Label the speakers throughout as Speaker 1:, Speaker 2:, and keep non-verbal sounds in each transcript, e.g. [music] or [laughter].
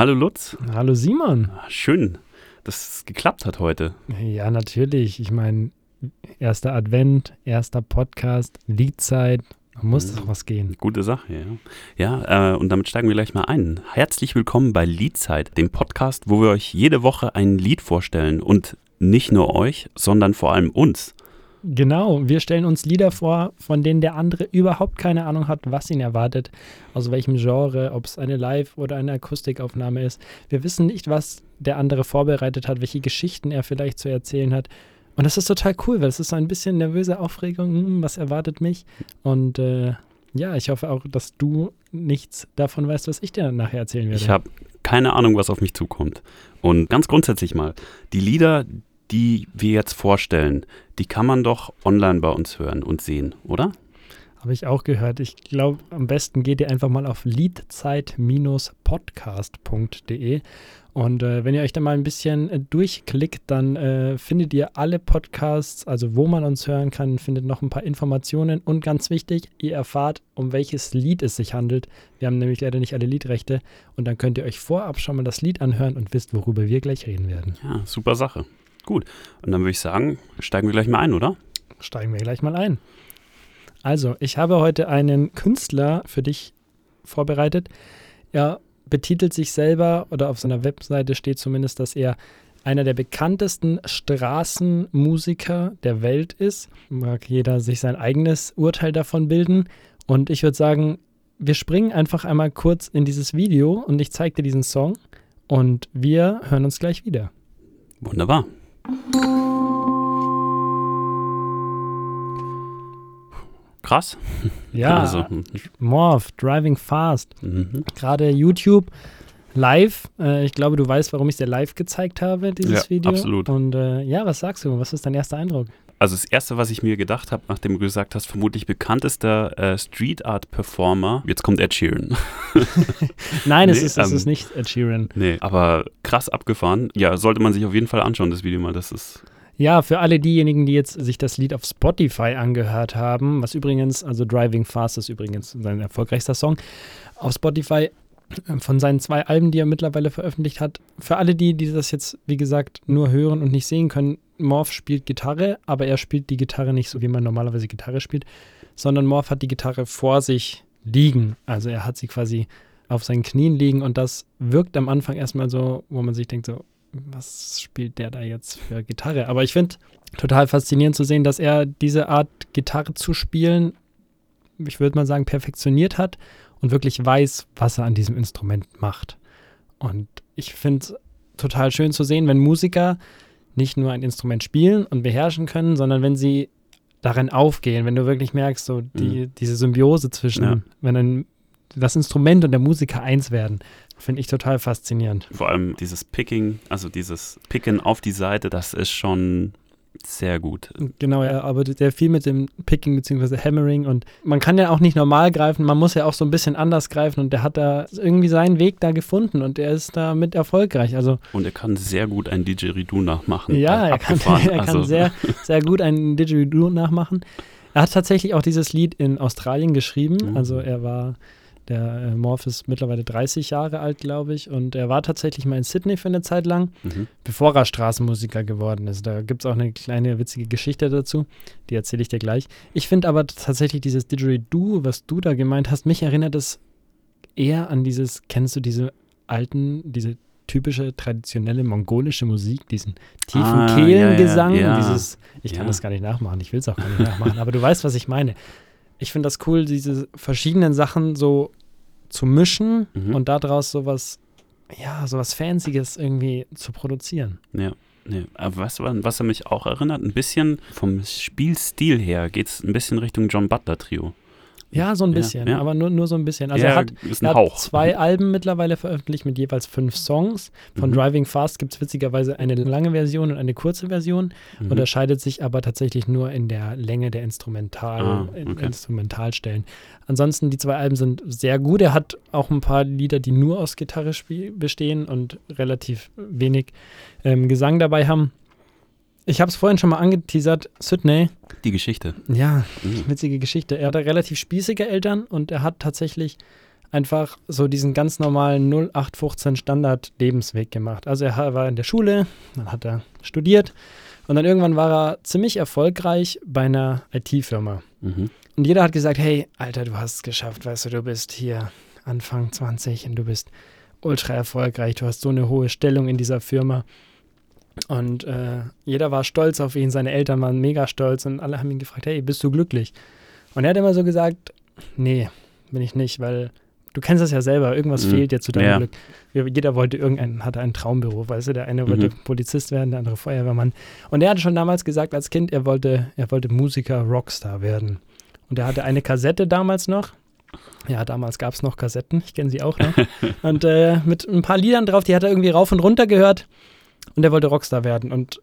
Speaker 1: Hallo Lutz.
Speaker 2: Hallo Simon.
Speaker 1: Schön, dass es geklappt hat heute.
Speaker 2: Ja, natürlich. Ich meine, erster Advent, erster Podcast, Liedzeit. Da muss doch was gehen.
Speaker 1: Gute Sache, ja. Ja, äh, und damit steigen wir gleich mal ein. Herzlich willkommen bei Liedzeit, dem Podcast, wo wir euch jede Woche ein Lied vorstellen. Und nicht nur euch, sondern vor allem uns.
Speaker 2: Genau, wir stellen uns Lieder vor, von denen der andere überhaupt keine Ahnung hat, was ihn erwartet, aus welchem Genre, ob es eine Live- oder eine Akustikaufnahme ist. Wir wissen nicht, was der andere vorbereitet hat, welche Geschichten er vielleicht zu erzählen hat. Und das ist total cool, weil es ist so ein bisschen nervöse Aufregung, hm, was erwartet mich. Und äh, ja, ich hoffe auch, dass du nichts davon weißt, was ich dir nachher erzählen werde.
Speaker 1: Ich habe keine Ahnung, was auf mich zukommt. Und ganz grundsätzlich mal, die Lieder, die wir jetzt vorstellen, die kann man doch online bei uns hören und sehen, oder?
Speaker 2: Habe ich auch gehört. Ich glaube, am besten geht ihr einfach mal auf liedzeit-podcast.de und äh, wenn ihr euch da mal ein bisschen äh, durchklickt, dann äh, findet ihr alle Podcasts, also wo man uns hören kann, findet noch ein paar Informationen und ganz wichtig, ihr erfahrt, um welches Lied es sich handelt. Wir haben nämlich leider nicht alle Liedrechte und dann könnt ihr euch vorab schon mal das Lied anhören und wisst, worüber wir gleich reden werden.
Speaker 1: Ja, super Sache. Gut, und dann würde ich sagen, steigen wir gleich mal ein, oder?
Speaker 2: Steigen wir gleich mal ein. Also, ich habe heute einen Künstler für dich vorbereitet. Er betitelt sich selber oder auf seiner Webseite steht zumindest, dass er einer der bekanntesten Straßenmusiker der Welt ist. Mag jeder sich sein eigenes Urteil davon bilden. Und ich würde sagen, wir springen einfach einmal kurz in dieses Video und ich zeige dir diesen Song und wir hören uns gleich wieder.
Speaker 1: Wunderbar. Krass.
Speaker 2: Ja,
Speaker 1: Also,
Speaker 2: Morph, Driving Fast.
Speaker 1: mhm.
Speaker 2: Gerade YouTube live. Äh, ich glaube, du weißt, warum ich es dir live gezeigt habe, dieses
Speaker 1: Ja,
Speaker 2: Video.
Speaker 1: absolut.
Speaker 2: Und äh, ja, was sagst du? Was ist dein erster Eindruck?
Speaker 1: Also das Erste, was ich mir gedacht habe, nachdem du gesagt hast, vermutlich bekanntester äh, Street Art Performer, jetzt kommt Ed Sheeran. [laughs] [laughs]
Speaker 2: Nein, es,
Speaker 1: Nee,
Speaker 2: ist, es
Speaker 1: ähm,
Speaker 2: ist nicht Ed Sheeran.
Speaker 1: nee, aber krass abgefahren. Ja, sollte man sich auf jeden Fall anschauen, das Video mal. Das ist
Speaker 2: Ja, für alle diejenigen, die jetzt sich das Lied auf Spotify angehört haben, was übrigens, also Driving Fast ist übrigens sein erfolgreichster Song, auf Spotify von seinen zwei Alben, die er mittlerweile veröffentlicht hat. Für alle die, die das jetzt, wie gesagt, nur hören und nicht sehen können, Morph spielt Gitarre, aber er spielt die Gitarre nicht so, wie man normalerweise Gitarre spielt, sondern Morph hat die Gitarre vor sich liegen. Also er hat sie quasi auf seinen Knien liegen und das wirkt am Anfang erstmal so, wo man sich denkt so, was spielt der da jetzt für Gitarre? Aber ich finde total faszinierend zu sehen, dass er diese Art Gitarre zu spielen, ich würde mal sagen, perfektioniert hat und wirklich weiß, was er an diesem Instrument macht. Und ich finde es total schön zu sehen, wenn Musiker nicht nur ein Instrument spielen und beherrschen können, sondern wenn sie darin aufgehen, wenn du wirklich merkst, so die, diese Symbiose zwischen,
Speaker 1: Ja.
Speaker 2: wenn ein, das Instrument und der Musiker eins werden, finde ich total faszinierend.
Speaker 1: vor allem dieses Picking, also dieses Picken auf die Seite, das ist schon sehr gut.
Speaker 2: Genau, er arbeitet sehr viel mit dem Picking bzw. Hammering und man kann ja auch nicht normal greifen, man muss ja auch so ein bisschen anders greifen und der hat da irgendwie seinen Weg da gefunden und er ist damit erfolgreich. Also
Speaker 1: Und er kann sehr gut ein Didgeridoo nachmachen.
Speaker 2: ja,
Speaker 1: Äh,
Speaker 2: er kann, [laughs] er kann
Speaker 1: also,
Speaker 2: sehr, [laughs] sehr gut einen Didgeridoo nachmachen. Er hat tatsächlich auch dieses Lied in Australien geschrieben,
Speaker 1: Mhm.
Speaker 2: also er war, der äh, Morph ist mittlerweile 30 Jahre alt, glaube ich, und er war tatsächlich mal in Sydney für eine Zeit lang
Speaker 1: Mhm.
Speaker 2: bevor er Straßenmusiker geworden ist. Da gibt es auch eine kleine witzige Geschichte dazu, die erzähle ich dir gleich. Ich finde aber tatsächlich dieses Didgeridoo, was du da gemeint hast, mich erinnert es eher an dieses, kennst du diese alten, diese typische traditionelle mongolische Musik, diesen tiefen
Speaker 1: Ah, ja,
Speaker 2: Kehlengesang,
Speaker 1: ja, ja.
Speaker 2: dieses, ich kann
Speaker 1: Ja.
Speaker 2: das gar nicht nachmachen, ich will es auch gar nicht nachmachen, aber du weißt, was ich meine. Ich finde das cool, diese verschiedenen Sachen so zu mischen
Speaker 1: Mhm.
Speaker 2: und daraus sowas, ja, sowas Fancyes irgendwie zu produzieren.
Speaker 1: Ja. Nee, aber an was er mich auch erinnert? Ein bisschen vom Spielstil her geht es ein bisschen Richtung John Butler Trio.
Speaker 2: Ja, so ein
Speaker 1: Ja,
Speaker 2: bisschen,
Speaker 1: ja.
Speaker 2: aber nur, nur so ein bisschen. Also
Speaker 1: ja,
Speaker 2: er hat, er hat zwei Alben mittlerweile veröffentlicht mit jeweils fünf Songs. Von
Speaker 1: Mhm.
Speaker 2: Driving Fast gibt es witzigerweise eine lange Version und eine kurze Version.
Speaker 1: Mhm.
Speaker 2: Unterscheidet sich aber tatsächlich nur in der Länge der Instrumental,
Speaker 1: Ah,
Speaker 2: in-
Speaker 1: okay.
Speaker 2: Instrumentalstellen. Ansonsten, die zwei Alben sind sehr gut. Er hat auch ein paar Lieder, die nur aus Gitarre bestehen und relativ wenig ähm, Gesang dabei haben. Ich habe es vorhin schon mal angeteasert. Sydney,
Speaker 1: Die Geschichte.
Speaker 2: ja,
Speaker 1: Mhm.
Speaker 2: witzige Geschichte. Er hatte relativ spießige Eltern und er hat tatsächlich einfach so diesen ganz normalen 0815 Standard-Lebensweg gemacht. Also er war in der Schule, dann hat er studiert und dann irgendwann war er ziemlich erfolgreich bei einer IT-Firma.
Speaker 1: Mhm.
Speaker 2: Und jeder hat gesagt, hey, Alter, du hast es geschafft, weißt du, du bist hier Anfang 20 und du bist ultra erfolgreich, du hast so eine hohe Stellung in dieser Firma. Und äh, jeder war stolz auf ihn, seine Eltern waren mega stolz und alle haben ihn gefragt, hey, bist du glücklich? Und er hat immer so gesagt, nee, bin ich nicht, weil du kennst das ja selber, irgendwas
Speaker 1: Mhm.
Speaker 2: fehlt dir zu deinem
Speaker 1: Ja.
Speaker 2: Glück. Jeder wollte irgendeinen, hatte einen Traumberuf, weißt du, der eine wollte
Speaker 1: Mhm.
Speaker 2: Polizist werden, der andere Feuerwehrmann. Und er hatte schon damals gesagt, als Kind, er wollte, er wollte Musiker, Rockstar werden. Und er hatte eine Kassette damals noch. Ja, damals gab es noch Kassetten, ich kenne sie auch noch. [laughs] und äh, mit ein paar Liedern drauf, die hat er irgendwie rauf und runter gehört. Und er wollte Rockstar werden. Und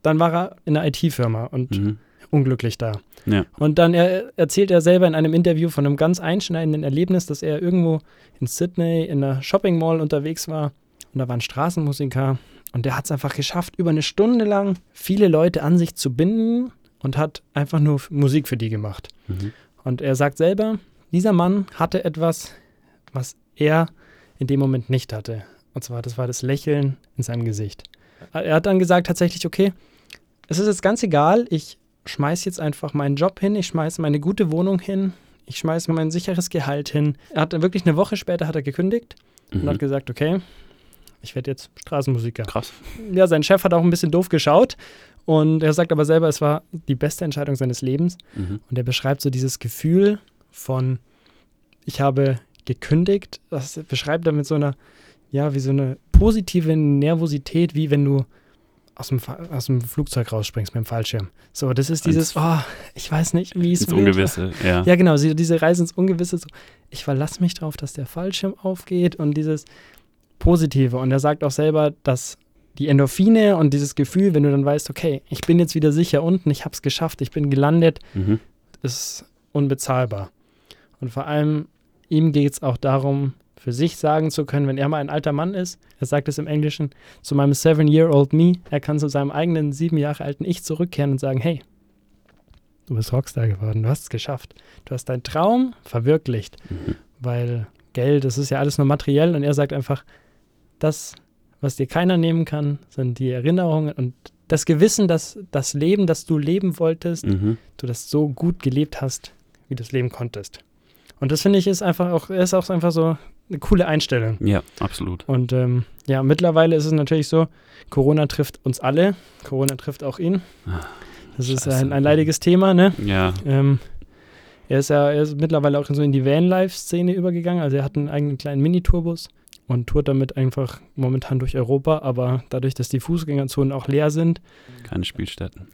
Speaker 2: dann war er in einer IT-Firma und
Speaker 1: Mhm.
Speaker 2: unglücklich da.
Speaker 1: Ja.
Speaker 2: Und dann er, erzählt er selber in einem Interview von einem ganz einschneidenden Erlebnis, dass er irgendwo in Sydney in einer Shopping Mall unterwegs war und da war ein Straßenmusiker und der hat es einfach geschafft, über eine Stunde lang viele Leute an sich zu binden und hat einfach nur Musik für die gemacht.
Speaker 1: Mhm.
Speaker 2: Und er sagt selber, dieser Mann hatte etwas, was er in dem Moment nicht hatte. Und zwar, das war das Lächeln in seinem Gesicht. Er hat dann gesagt tatsächlich, okay, es ist jetzt ganz egal, ich schmeiß jetzt einfach meinen Job hin, ich schmeiße meine gute Wohnung hin, ich schmeiße mein sicheres Gehalt hin. Er hat dann wirklich eine Woche später hat er gekündigt und
Speaker 1: Mhm.
Speaker 2: hat gesagt, okay, ich werde jetzt Straßenmusiker.
Speaker 1: Krass.
Speaker 2: Ja, sein Chef hat auch ein bisschen doof geschaut und er sagt aber selber, es war die beste Entscheidung seines Lebens.
Speaker 1: Mhm.
Speaker 2: Und er beschreibt so dieses Gefühl von, ich habe gekündigt. Das beschreibt er mit so einer, ja, wie so eine positive Nervosität, wie wenn du aus dem, aus dem Flugzeug rausspringst mit dem Fallschirm. So, das ist dieses, oh, ich weiß nicht, wie es
Speaker 1: Ins
Speaker 2: wird.
Speaker 1: Ungewisse, ja. [laughs]
Speaker 2: Ja, genau, diese Reise ins Ungewisse. So, ich verlasse mich darauf, dass der Fallschirm aufgeht und dieses Positive. Und er sagt auch selber, dass die Endorphine und dieses Gefühl, wenn du dann weißt, okay, ich bin jetzt wieder sicher unten, ich habe es geschafft, ich bin gelandet,
Speaker 1: Mhm.
Speaker 2: ist unbezahlbar. Und vor allem ihm geht es auch darum, für sich sagen zu können, wenn er mal ein alter Mann ist, er sagt es im Englischen, zu meinem seven-year-old me, er kann zu seinem eigenen sieben Jahre alten Ich zurückkehren und sagen, hey, du bist Rockstar geworden, du hast es geschafft. Du hast deinen Traum verwirklicht,
Speaker 1: Mhm.
Speaker 2: weil Geld, das ist ja alles nur materiell und er sagt einfach, das, was dir keiner nehmen kann, sind die Erinnerungen und das Gewissen, dass das Leben, das du leben wolltest,
Speaker 1: Mhm.
Speaker 2: du das so gut gelebt hast, wie du es leben konntest. Und das finde ich ist einfach auch, ist auch einfach so eine coole Einstellung.
Speaker 1: Ja, absolut.
Speaker 2: Und ähm, ja, mittlerweile ist es natürlich so, Corona trifft uns alle, Corona trifft auch ihn.
Speaker 1: Ah,
Speaker 2: Das ist ein, ein leidiges Thema, ne?
Speaker 1: Ja,
Speaker 2: Ähm, er ist ja er ist mittlerweile auch so in die Vanlife-Szene übergegangen. Also er hat einen eigenen kleinen Mini-Tourbus und tourt damit einfach momentan durch Europa. Aber dadurch, dass die Fußgängerzonen auch leer sind,
Speaker 1: keine Spielstätten.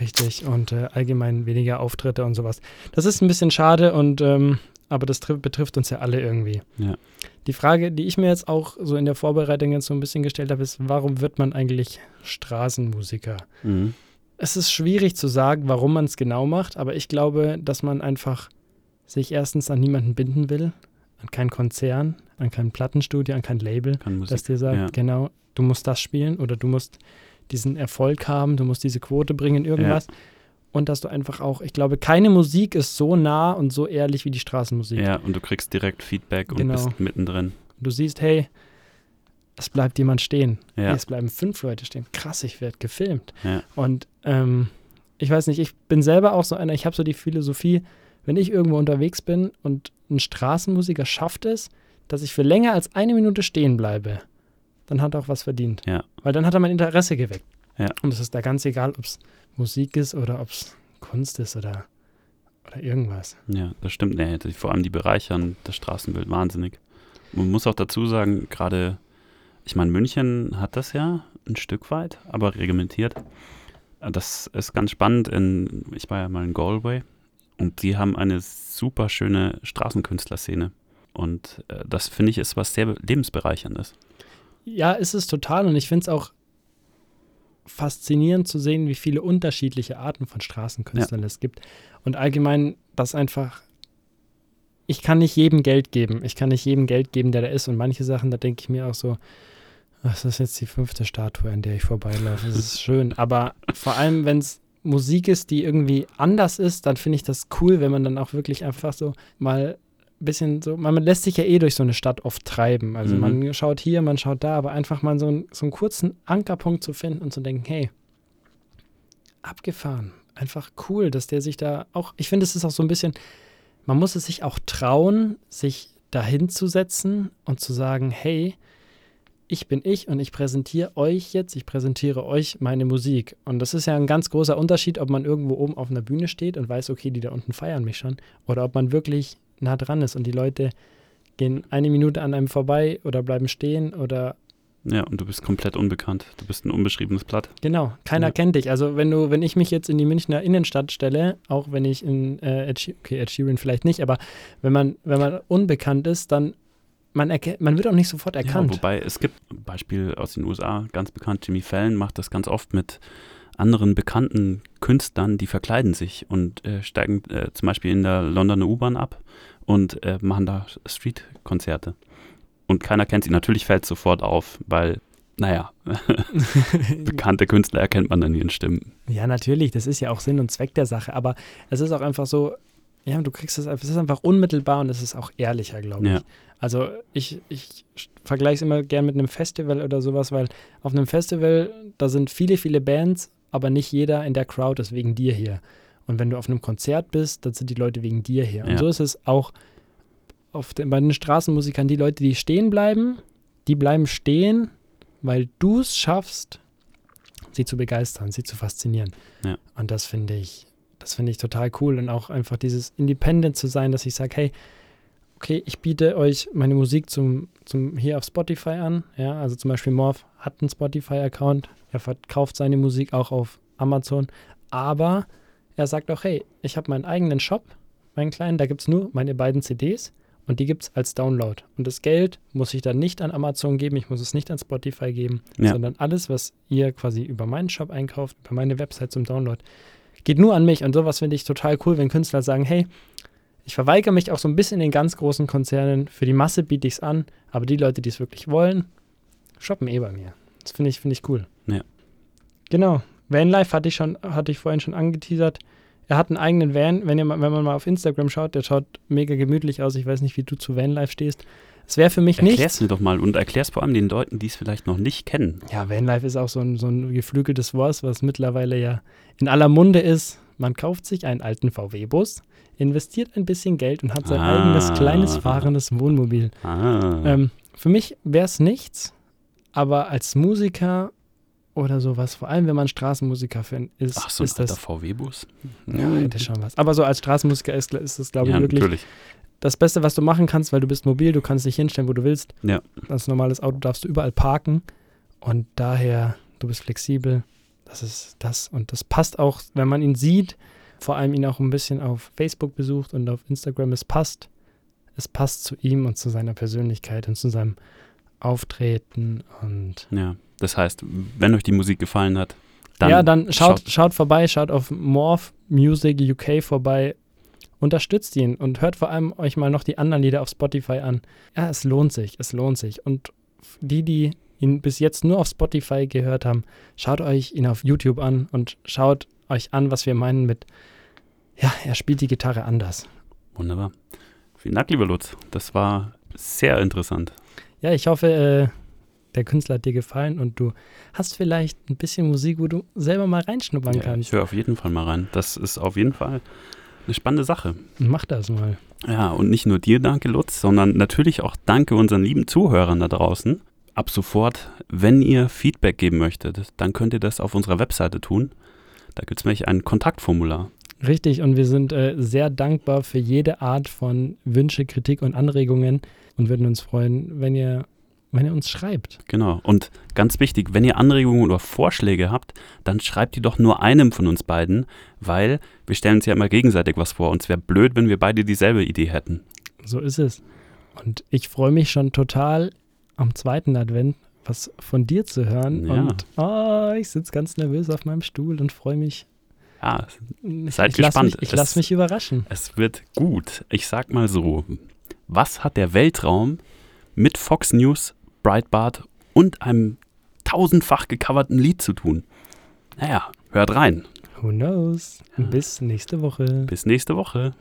Speaker 2: Richtig, und äh, allgemein weniger Auftritte und sowas. Das ist ein bisschen schade, und ähm, aber das tri- betrifft uns ja alle irgendwie.
Speaker 1: Ja.
Speaker 2: Die Frage, die ich mir jetzt auch so in der Vorbereitung jetzt so ein bisschen gestellt habe, ist, warum wird man eigentlich Straßenmusiker?
Speaker 1: Mhm.
Speaker 2: Es ist schwierig zu sagen, warum man es genau macht, aber ich glaube, dass man einfach sich erstens an niemanden binden will, an kein Konzern, an kein Plattenstudio, an kein Label
Speaker 1: Musik.
Speaker 2: das dir sagt,
Speaker 1: ja.
Speaker 2: genau, du musst das spielen oder du musst diesen Erfolg haben, du musst diese Quote bringen, irgendwas. Und dass du einfach auch, ich glaube, keine Musik ist so nah und so ehrlich wie die Straßenmusik.
Speaker 1: ja, und du kriegst direkt Feedback und
Speaker 2: Genau.
Speaker 1: bist mittendrin.
Speaker 2: Du siehst, hey, es bleibt jemand stehen.
Speaker 1: Ja.
Speaker 2: Hey, es bleiben fünf Leute stehen. Krass, ich werde gefilmt.
Speaker 1: Ja.
Speaker 2: Und ähm, ich weiß nicht, ich bin selber auch so einer, ich habe so die Philosophie, wenn ich irgendwo unterwegs bin und ein Straßenmusiker schafft es, dass ich für länger als eine Minute stehen bleibe, dann hat er auch was verdient.
Speaker 1: Ja.
Speaker 2: Weil dann hat er mein Interesse geweckt.
Speaker 1: Ja.
Speaker 2: Und es ist da ganz egal, ob es Musik ist oder ob es Kunst ist oder, oder irgendwas.
Speaker 1: Ja, das stimmt. Nee, die- vor allem die bereichern das Straßenbild wahnsinnig. Man muss auch dazu sagen, gerade, ich meine, München hat das ja ein Stück weit, aber reglementiert. Das ist ganz spannend. In, ich war ja mal in Galway und die haben eine super schöne Straßenkünstlerszene. Und äh, das finde ich ist was sehr lebensbereicherndes.
Speaker 2: Ja, ist es total und ich finde es auch faszinierend zu sehen, wie viele unterschiedliche Arten von Straßenkünstlern es gibt. Und allgemein, dass einfach, ich kann nicht jedem Geld geben. Ich kann nicht jedem Geld geben, der da ist. Und manche Sachen, da denke ich mir auch so, das ist jetzt die fünfte Statue, an der ich vorbeilaufe. Das ist schön. Aber vor allem, wenn es Musik ist, die irgendwie anders ist, dann finde ich das cool, wenn man dann auch wirklich einfach so mal bisschen so, man lässt sich ja eh durch so eine Stadt oft treiben. Also
Speaker 1: Mhm.
Speaker 2: man schaut hier, man schaut da, aber einfach mal so, einen- so einen kurzen Ankerpunkt zu finden und zu denken, hey, abgefahren. Einfach cool, dass der sich da auch, ich finde, es ist auch so ein bisschen, man muss es sich auch trauen, sich dahin zu setzen und zu sagen, hey, ich bin ich und ich präsentiere euch jetzt, ich präsentiere euch meine Musik. Und das ist ja ein ganz großer Unterschied, ob man irgendwo oben auf einer Bühne steht und weiß, okay, die da unten feiern mich schon, oder ob man wirklich nah dran ist und die Leute gehen eine Minute an einem vorbei oder bleiben stehen oder
Speaker 1: Ja, und du bist komplett unbekannt. Du bist ein unbeschriebenes Blatt.
Speaker 2: genau, keiner
Speaker 1: Ja.
Speaker 2: kennt dich. Also wenn du, wenn ich mich jetzt in die Münchner Innenstadt stelle, auch wenn ich in äh, Ed, okay, Ed Sheeran vielleicht nicht, aber wenn man, wenn man unbekannt ist, dann man erkennt, man wird auch nicht sofort
Speaker 1: Ja,
Speaker 2: erkannt.
Speaker 1: wobei es gibt ein Beispiel aus den USA, ganz bekannt, Jimmy Fallon macht das ganz oft mit anderen bekannten Künstlern, die verkleiden sich und äh, steigen äh, zum Beispiel in der Londoner U-Bahn ab und äh, machen da Street-Konzerte. Und keiner kennt sie. Natürlich fällt es sofort auf, weil, naja, [laughs] bekannte Künstler erkennt man an ihren Stimmen.
Speaker 2: Ja, natürlich, das ist ja auch Sinn und Zweck der Sache, aber es ist auch einfach so, ja, du kriegst es, es ist einfach unmittelbar und es ist auch ehrlicher, glaube ich.
Speaker 1: Ja.
Speaker 2: Also ich, ich vergleiche es immer gern mit einem Festival oder sowas, weil auf einem Festival, da sind viele, viele Bands, aber nicht jeder in der Crowd ist wegen dir hier. Und wenn du auf einem Konzert bist, dann sind die Leute wegen dir hier. Und
Speaker 1: Ja.
Speaker 2: so ist es auch auf den, bei den Straßenmusikern, die Leute, die stehen bleiben, die bleiben stehen, weil du es schaffst, sie zu begeistern, sie zu faszinieren.
Speaker 1: Ja.
Speaker 2: Und das finde ich, das finde ich total cool. Und auch einfach dieses Independent zu sein, dass ich sage, hey, okay, ich biete euch meine Musik zum, zum hier auf Spotify an. Ja, also zum Beispiel Morph hat einen Spotify-Account, er verkauft seine Musik auch auf Amazon, aber er sagt auch, hey, ich habe meinen eigenen Shop, meinen kleinen, da gibt es nur meine beiden CDs und die gibt es als Download. Und das Geld muss ich dann nicht an Amazon geben, ich muss es nicht an Spotify geben,
Speaker 1: Ja.
Speaker 2: sondern alles, was ihr quasi über meinen Shop einkauft, über meine Website zum Download, geht nur an mich. Und sowas finde ich total cool, wenn Künstler sagen, hey, ich verweigere mich auch so ein bisschen in den ganz großen Konzernen. Für die Masse biete ich es an, aber die Leute, die es wirklich wollen, shoppen eh bei mir. Das finde ich, finde ich cool.
Speaker 1: Ja.
Speaker 2: Genau. Vanlife hatte ich schon, hatte ich vorhin schon angeteasert. Er hat einen eigenen Van. Wenn, ihr mal, wenn man mal auf Instagram schaut, der schaut mega gemütlich aus. Ich weiß nicht, wie du zu Vanlife stehst. Es wäre für mich
Speaker 1: Erklär's
Speaker 2: nichts.
Speaker 1: mir doch mal und erklär's vor allem den Leuten, die es vielleicht noch nicht kennen.
Speaker 2: Ja, Vanlife ist auch so ein, so ein geflügeltes Wort, was mittlerweile ja in aller Munde ist. Man kauft sich einen alten VW-Bus, investiert ein bisschen Geld und hat sein
Speaker 1: Ah.
Speaker 2: eigenes kleines fahrendes Wohnmobil.
Speaker 1: Ah,
Speaker 2: Ähm, für mich wäre es nichts, aber als Musiker oder sowas, vor allem wenn man Straßenmusiker-Fan ist,
Speaker 1: Ach, so ein
Speaker 2: ist
Speaker 1: alter
Speaker 2: das.
Speaker 1: VW-Bus.
Speaker 2: Ja, das ist schon was. Aber so als Straßenmusiker ist, ist das, glaube ich,
Speaker 1: ja,
Speaker 2: wirklich
Speaker 1: natürlich.
Speaker 2: das Beste, was du machen kannst, weil du bist mobil, du kannst dich hinstellen, wo du willst.
Speaker 1: Ja.
Speaker 2: Als normales Auto darfst du überall parken und daher, du bist flexibel. Das ist das und das passt auch, wenn man ihn sieht, vor allem ihn auch ein bisschen auf Facebook besucht und auf Instagram, es passt. Es passt zu ihm und zu seiner Persönlichkeit und zu seinem Auftreten und
Speaker 1: Ja, das heißt, wenn euch die Musik gefallen hat, dann,
Speaker 2: ja, dann schaut,
Speaker 1: schaut-
Speaker 2: schaut vorbei, schaut auf Morph Music UK vorbei, unterstützt ihn und hört vor allem euch mal noch die anderen Lieder auf Spotify an. Ja, es lohnt sich, es lohnt sich. Und die, die ihn bis jetzt nur auf Spotify gehört haben, schaut euch ihn auf YouTube an und schaut euch an, was wir meinen mit, ja, er spielt die Gitarre anders.
Speaker 1: Wunderbar. Vielen Dank, lieber Lutz. Das war sehr interessant.
Speaker 2: Ja, ich hoffe, äh, der Künstler hat dir gefallen und du hast vielleicht ein bisschen Musik, wo du selber mal reinschnuppern
Speaker 1: Ja,
Speaker 2: kannst.
Speaker 1: ich höre auf jeden Fall mal rein. Das ist auf jeden Fall eine spannende Sache.
Speaker 2: Mach das mal.
Speaker 1: Ja, und nicht nur dir danke, Lutz, sondern natürlich auch danke unseren lieben Zuhörern da draußen. Ab sofort, wenn ihr Feedback geben möchtet, dann könnt ihr das auf unserer Webseite tun. Da gibt es nämlich ein Kontaktformular.
Speaker 2: Richtig, und wir sind äh, sehr dankbar für jede Art von Wünsche, Kritik und Anregungen und würden uns freuen, wenn ihr, wenn ihr uns schreibt.
Speaker 1: Genau. Und ganz wichtig, wenn ihr Anregungen oder Vorschläge habt, dann schreibt die doch nur einem von uns beiden, weil wir stellen uns ja immer gegenseitig was vor. Und es wäre blöd, wenn wir beide dieselbe Idee hätten.
Speaker 2: So ist es. Und ich freue mich schon total am zweiten Advent was von dir zu hören.
Speaker 1: Ja.
Speaker 2: Und oh, ich sitze ganz nervös auf meinem Stuhl und freue mich.
Speaker 1: Ja,
Speaker 2: Ich,
Speaker 1: Seid
Speaker 2: ich lass
Speaker 1: gespannt.
Speaker 2: Mich, ich lasse mich überraschen.
Speaker 1: es wird gut. Ich sag mal so, was hat der Weltraum mit Fox News, Breitbart und einem tausendfach gecoverten Lied zu tun? Naja, hört rein.
Speaker 2: Who knows? Bis nächste Woche.
Speaker 1: Bis nächste Woche.